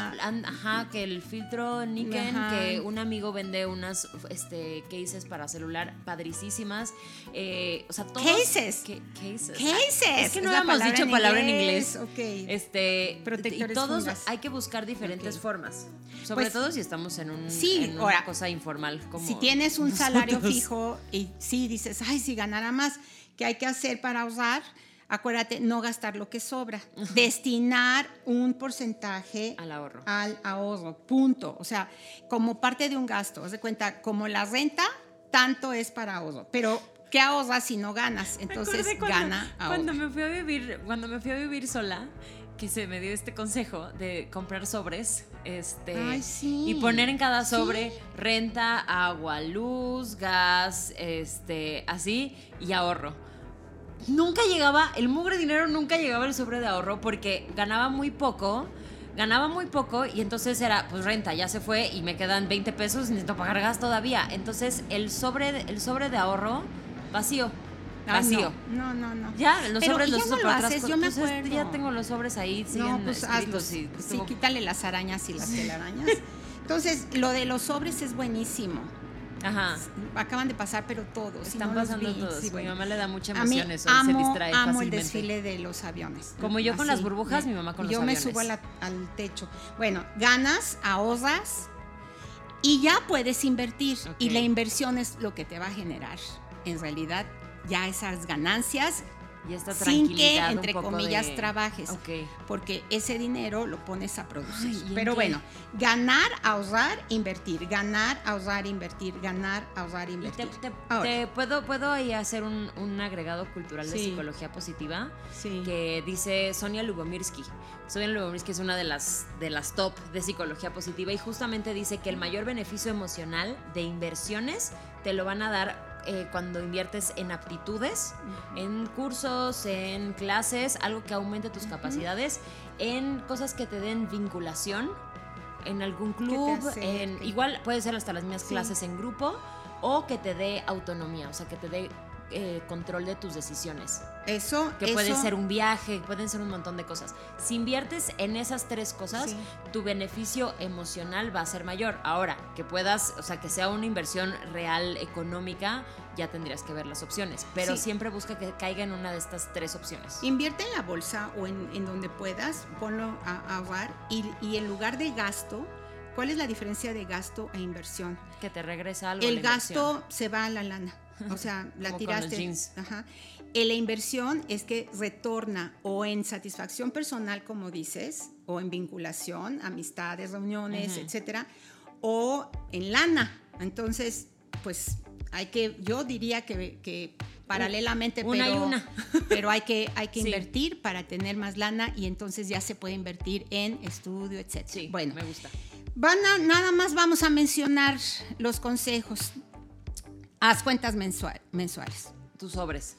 Ajá, que el filtro Niken, Ajá. que un amigo vende unas este, cases para celular padricísimas. Eh, o sea, todos. Cases. que- cases. Cases. Es que no habíamos dicho en palabra en inglés. Ok. Este, Protectores y todos hay que buscar diferentes formas. Sobre Pues, todo si estamos en, un, sí, en una ahora, cosa informal. Como si tienes un salario fijo y sí dices, ay, si ganara más, ¿qué hay que hacer para ahorrar? Acuérdate, no gastar lo que sobra. Destinar un porcentaje Al ahorro. al ahorro, punto. O sea, como parte de un gasto. Haz de cuenta, como la renta, tanto es para ahorro. Pero, ¿qué ahorras si no ganas? Entonces, cuando, gana ahorro. cuando me fui a vivir cuando me fui a vivir sola que se me dio este consejo de comprar sobres este Ay, sí. y poner en cada Sí. sobre renta agua luz gas este así y ahorro nunca llegaba el mugre dinero nunca llegaba el sobre de ahorro porque ganaba muy poco ganaba muy poco y entonces era pues renta ya se fue y me quedan 20 pesos necesito pagar gas todavía entonces el sobre el sobre de ahorro vacío Ay, vacío no, no, no. ya, los Pero sobres los uso lo para haces, yo me Pues, este, ya acuerdo. tengo los sobres ahí, No, pues hazlos. Sí, estuvo- quítale las arañas y las telarañas. Entonces, lo de los sobres es buenísimo. Ajá. Acaban de pasar, pero todos. Están no pasando vi. todos. Sí, Mi mamá le da mucha A mí emoción eso, y amo, se distrae amo el desfile de los aviones. Como yo con las burbujas, mi mamá con los Yo aviones. me subo la- al techo. Bueno, ganas, ahorras y ya puedes invertir. Y la inversión es lo que te va a generar, en realidad, ya esas ganancias Y esta sin que, entre comillas, de- trabajes. Ok. Porque ese dinero lo pones a producir. Ay, ¿y en Pero bueno, ganar, ahorrar, invertir. Ganar, ahorrar, invertir. Ganar, ahorrar, Y te, invertir. te- puedo, puedo ahí hacer un, un agregado cultural de psicología positiva sí. que dice Sonia Lubomirsky. Sonia Lubomirsky es una de las, de las top de psicología positiva y justamente dice que el mayor beneficio emocional de inversiones te lo van a dar eh, cuando inviertes en aptitudes, en cursos, en clases, algo que aumente tus capacidades, en cosas que te den vinculación, en algún club, en, igual puede ser hasta las mismas Sí. clases en grupo o que te dé autonomía, o sea, que te dé eh, control de tus decisiones. Eso, Que puede ser un viaje, pueden ser un montón de cosas. Si inviertes en esas tres cosas, Sí. tu beneficio emocional va a ser mayor. Ahora, que puedas, o sea, que sea una inversión real económica, ya tendrías que ver las opciones. Pero Sí. siempre busca que caiga en una de estas tres opciones. Invierte en la bolsa o en, en donde puedas, ponlo a, a ahorrar y, y en lugar de gasto, ¿cuál es la diferencia de gasto e inversión? Que te regresa algo. El gasto se va a la lana, o sea, la Como con los tiraste. jeans. Ajá. Eh, La inversión es que retorna o en satisfacción personal, como dices, o en vinculación, amistades, reuniones, Ujú. etcétera, o en lana. Entonces, pues hay que, yo diría que, que paralelamente, Una pero, y una. pero hay que, hay que Sí. invertir para tener más lana y entonces ya se puede invertir en estudio, etc. Sí, bueno, me gusta. Van a- nada más vamos a mencionar los consejos. Haz cuentas mensua- mensuales. Tus sobres.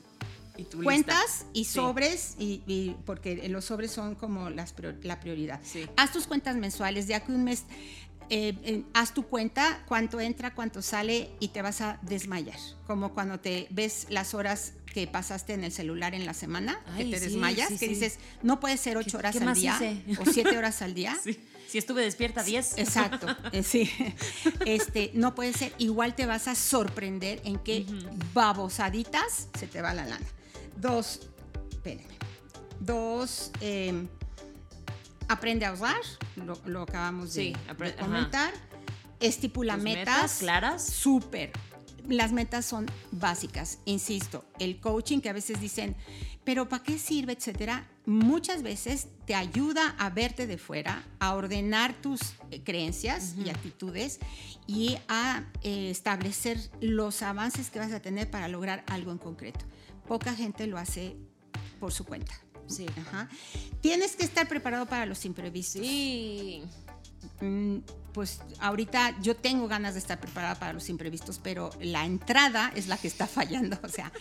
Y tu Cuentas lista. y Sí. sobres, y, y- porque los sobres son como las la prioridad. Sí. Haz tus cuentas mensuales, ya que un mes, eh, eh, haz tu cuenta, cuánto entra, cuánto sale, y te vas a desmayar. Como cuando te ves las horas que pasaste en el celular en la semana, Ay, que te sí, desmayas, que dices, no puede ser ocho ¿Qué- horas al día hice? o siete horas al día. Si estuve despierta 10. Exacto, eh, sí. Este, no puede ser. Igual te vas a sorprender en qué babosaditas se te va la lana. Dos, espérenme. Dos, eh, aprende a ahorrar, lo, lo acabamos de, Sí, apre- de comentar. Estipula metas, metas claras. Súper. Las metas son básicas, insisto. El coaching que a veces dicen, pero ¿para qué sirve, etcétera? Muchas veces te ayuda a verte de fuera, a ordenar tus eh, creencias y actitudes y a eh, establecer los avances que vas a tener para lograr algo en concreto. Poca gente lo hace por su cuenta. Sí. Ajá. Tienes que estar preparado para los imprevistos. Sí. Mm, Pues ahorita yo tengo ganas de estar preparada para los imprevistos, pero la entrada es la que está fallando. O sea,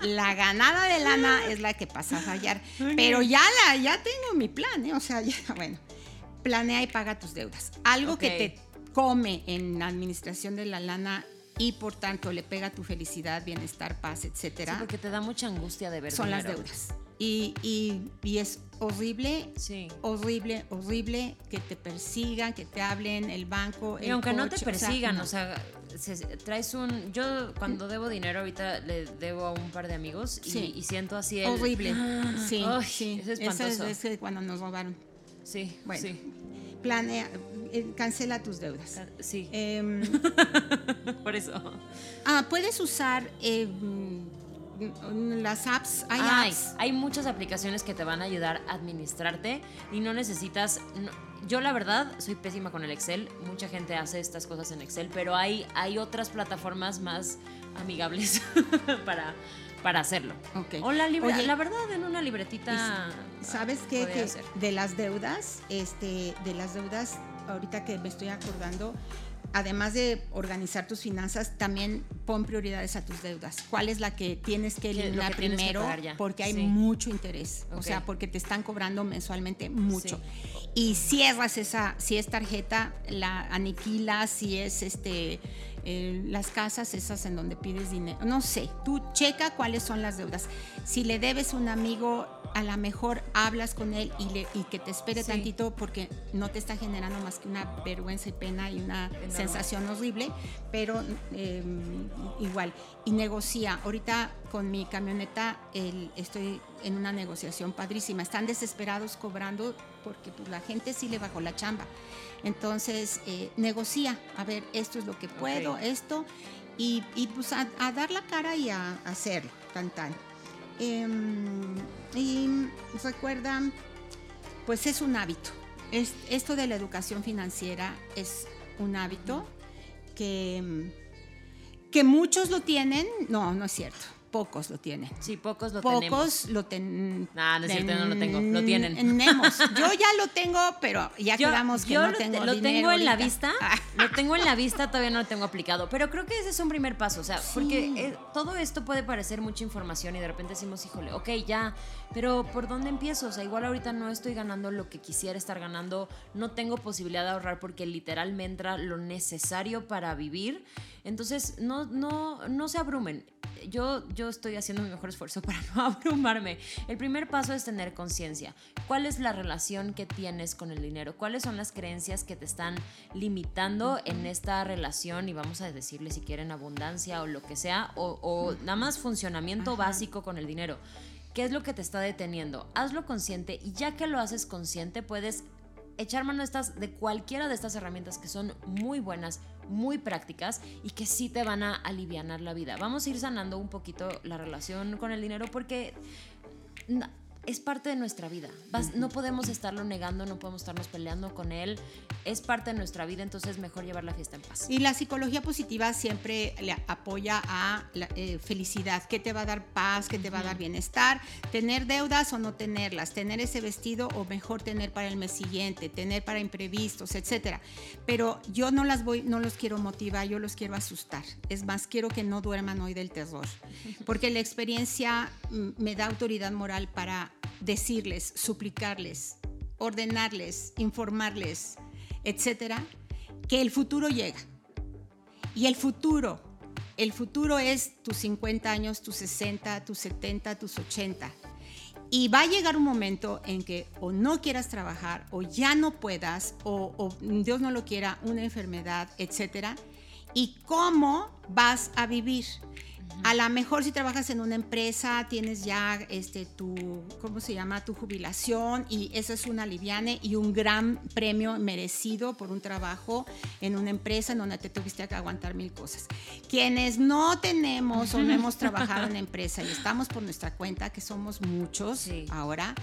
la ganada de lana es la que pasa a fallar. Pero ya la, ya tengo mi plan, ¿eh? O sea, ya, bueno, planea y paga tus deudas. Algo que te come en la administración de la lana y por tanto le pega tu felicidad, bienestar, paz, Sí, etcétera, porque te da mucha angustia de ver son las deudas. Y, y- y es horrible Sí. horrible, horrible que te persigan, que te hablen el banco. Y aunque no te coche, o sea, persigan, no. o sea, se- se- traes un... Yo cuando debo dinero ahorita le debo a un par de amigos y, Sí. y siento así el... horrible. Sí, Ay, sí. Es espantoso. es, es cuando nos robaron. Sí, Bueno. sí. Planea, eh, cancela tus deudas. Sí, Em, por eso. ah, puedes usar em, las apps. Hay Ay, apps. hay muchas aplicaciones que te van a ayudar a administrarte y no necesitas. no- yo la verdad soy pésima con el Excel. Mucha gente hace estas cosas en Excel, pero hay, hay otras plataformas más amigables para, para hacerlo. Ok. O la Oye, la verdad en una libretita. ¿Sabes qué? Que de las deudas, este, de las deudas, ahorita que me estoy acordando, además de organizar tus finanzas, también pon prioridades a tus deudas. ¿Cuál es la que tienes que ¿Qué- lo eliminar que tienes que primero? Porque hay Sí. mucho interés. O sea, porque te están cobrando mensualmente mucho. Sí. Y cierras esa, si es tarjeta, la aniquilas, si es este eh, las casas esas en donde pides dinero. No sé, tú checa cuáles son las deudas. Si le debes a un amigo, a lo mejor hablas con él y, le, y que te espere Sí. tantito porque no te está generando más que una vergüenza y pena y una Enorme. sensación horrible, pero eh, igual. Y negocia. Ahorita con mi camioneta el- estoy en una negociación padrísima. Están desesperados cobrando porque pues, la gente sí le bajó la chamba. Entonces, eh, negocia, a ver, esto es lo que puedo, esto, y, y, pues a, a dar la cara y a, hacerlo, tan tan. Em, y recuerda, pues es un hábito. Es, esto de la educación financiera es un hábito que, que muchos lo tienen, no, no es cierto, pocos lo tienen. Sí, pocos lo tenemos. Pocos lo tienen. Nah, no es cierto, no lo tengo, lo tienen. Tenemos. Yo ya lo tengo, pero ya Yo, quedamos que yo no lo, tengo lo dinero tengo en la vista, Ah. lo tengo en la vista, todavía no lo tengo aplicado, pero creo que ese es un primer paso, o sea, porque eh, todo esto puede parecer mucha información y de repente decimos, híjole, ok, ya, pero ¿por dónde empiezo? O sea, igual ahorita no estoy ganando lo que quisiera estar ganando, no tengo posibilidad de ahorrar porque literal me entra lo necesario para vivir, entonces no, no, no se abrumen. Yo, yo estoy haciendo mi mejor esfuerzo para no abrumarme. El primer paso es tener conciencia. ¿Cuál es la relación que tienes con el dinero? ¿Cuáles son las creencias que te están limitando en esta relación? Y vamos a decirle si quieren abundancia o lo que sea, o, o nada más funcionamiento básico con el dinero. ¿Qué es lo que te está deteniendo? Hazlo consciente y ya que lo haces consciente puedes echar mano estas, de cualquiera de estas herramientas que son muy buenas, muy prácticas y que sí te van a alivianar la vida. Vamos a ir sanando un poquito la relación con el dinero porque es parte de nuestra vida. Vas- No podemos estarlo negando, no podemos estarnos peleando con él. Es parte de nuestra vida, entonces mejor llevar la fiesta en paz. Y la psicología positiva siempre le apoya a la eh, felicidad, que te va a dar paz, que te va a dar bienestar, tener deudas o no tenerlas, tener ese vestido o mejor tener para el mes siguiente, tener para imprevistos, etcétera. Pero yo no las voy, no los quiero motivar, yo los quiero asustar. Es más, quiero que no duerman hoy del terror, porque la experiencia mm, me da autoridad moral para decirles, suplicarles, ordenarles, informarles, etcétera, que el futuro llega. Y el futuro, el futuro es tus 50 años, tus 60, tus 70, tus 80. Y va a llegar un momento en que o no quieras trabajar, o ya no puedas, o, Dios no lo quiera, una enfermedad, etcétera. ¿Y cómo vas a vivir? A lo mejor si trabajas en una empresa, tienes ya este, tu, ¿cómo se llama? Tu jubilación y eso es un aliviane y un gran premio merecido por un trabajo en una empresa en donde te tuviste que aguantar mil cosas. Quienes no tenemos o no hemos trabajado en empresa y estamos por nuestra cuenta, que somos muchos Sí. ahora,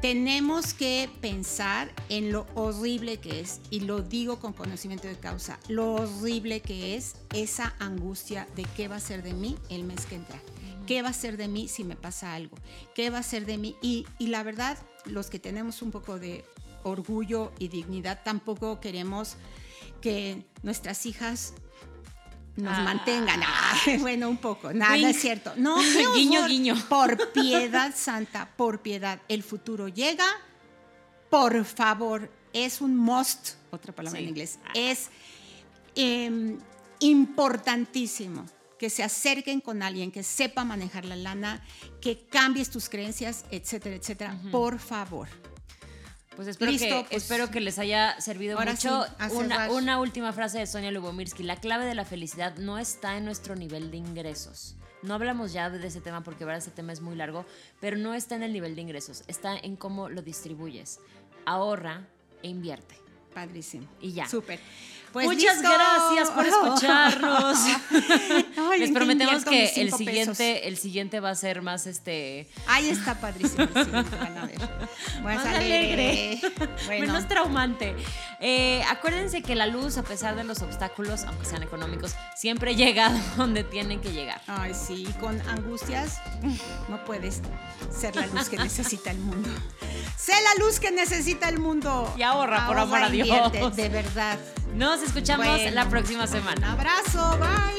tenemos que pensar en lo horrible que es, y lo digo con conocimiento de causa, lo horrible que es esa angustia de qué va a ser de mí el mes que entra. ¿Qué va a ser de mí si me pasa algo? ¿Qué va a ser de mí? Y, y la verdad, los que tenemos un poco de orgullo y dignidad, tampoco queremos que nuestras hijas nos Ah. mantengan. Ay, bueno, un poco. Nada, Wink. es cierto. No, Guiño, horror. guiño. Por piedad santa, por piedad. El futuro llega. Por favor, es un must, otra palabra Sí. en inglés, es em, importantísimo que se acerquen con alguien que sepa manejar la lana, que cambies tus creencias, etcétera, etcétera. Por favor. Pues espero, Listo, que, pues, espero que les haya servido mucho. sí, una, una última frase de Sonia Lubomirsky. La clave de la felicidad no está en nuestro nivel de ingresos. No hablamos ya de ese tema porque ahora ese tema es muy largo, pero no está en el nivel de ingresos, está en cómo lo distribuyes. Ahorra e invierte. Padrísimo. Y ya. Súper. Pues Muchas listo. gracias por escucharnos. Les ¿en qué prometemos que el siguiente, el siguiente va a ser más este Ahí está padrísimo. el siguiente, van a ver. Más, Más alegre. Bueno. Menos traumante. Eh, acuérdense que la luz, a pesar de los obstáculos, aunque sean económicos, siempre llega donde tienen que llegar. Ay, sí, con angustias no puedes ser la luz que necesita el mundo. Sé la luz que necesita el mundo. Y ahorra, por amor a Dios. De verdad escuchamos la próxima semana. Abrazo, bye.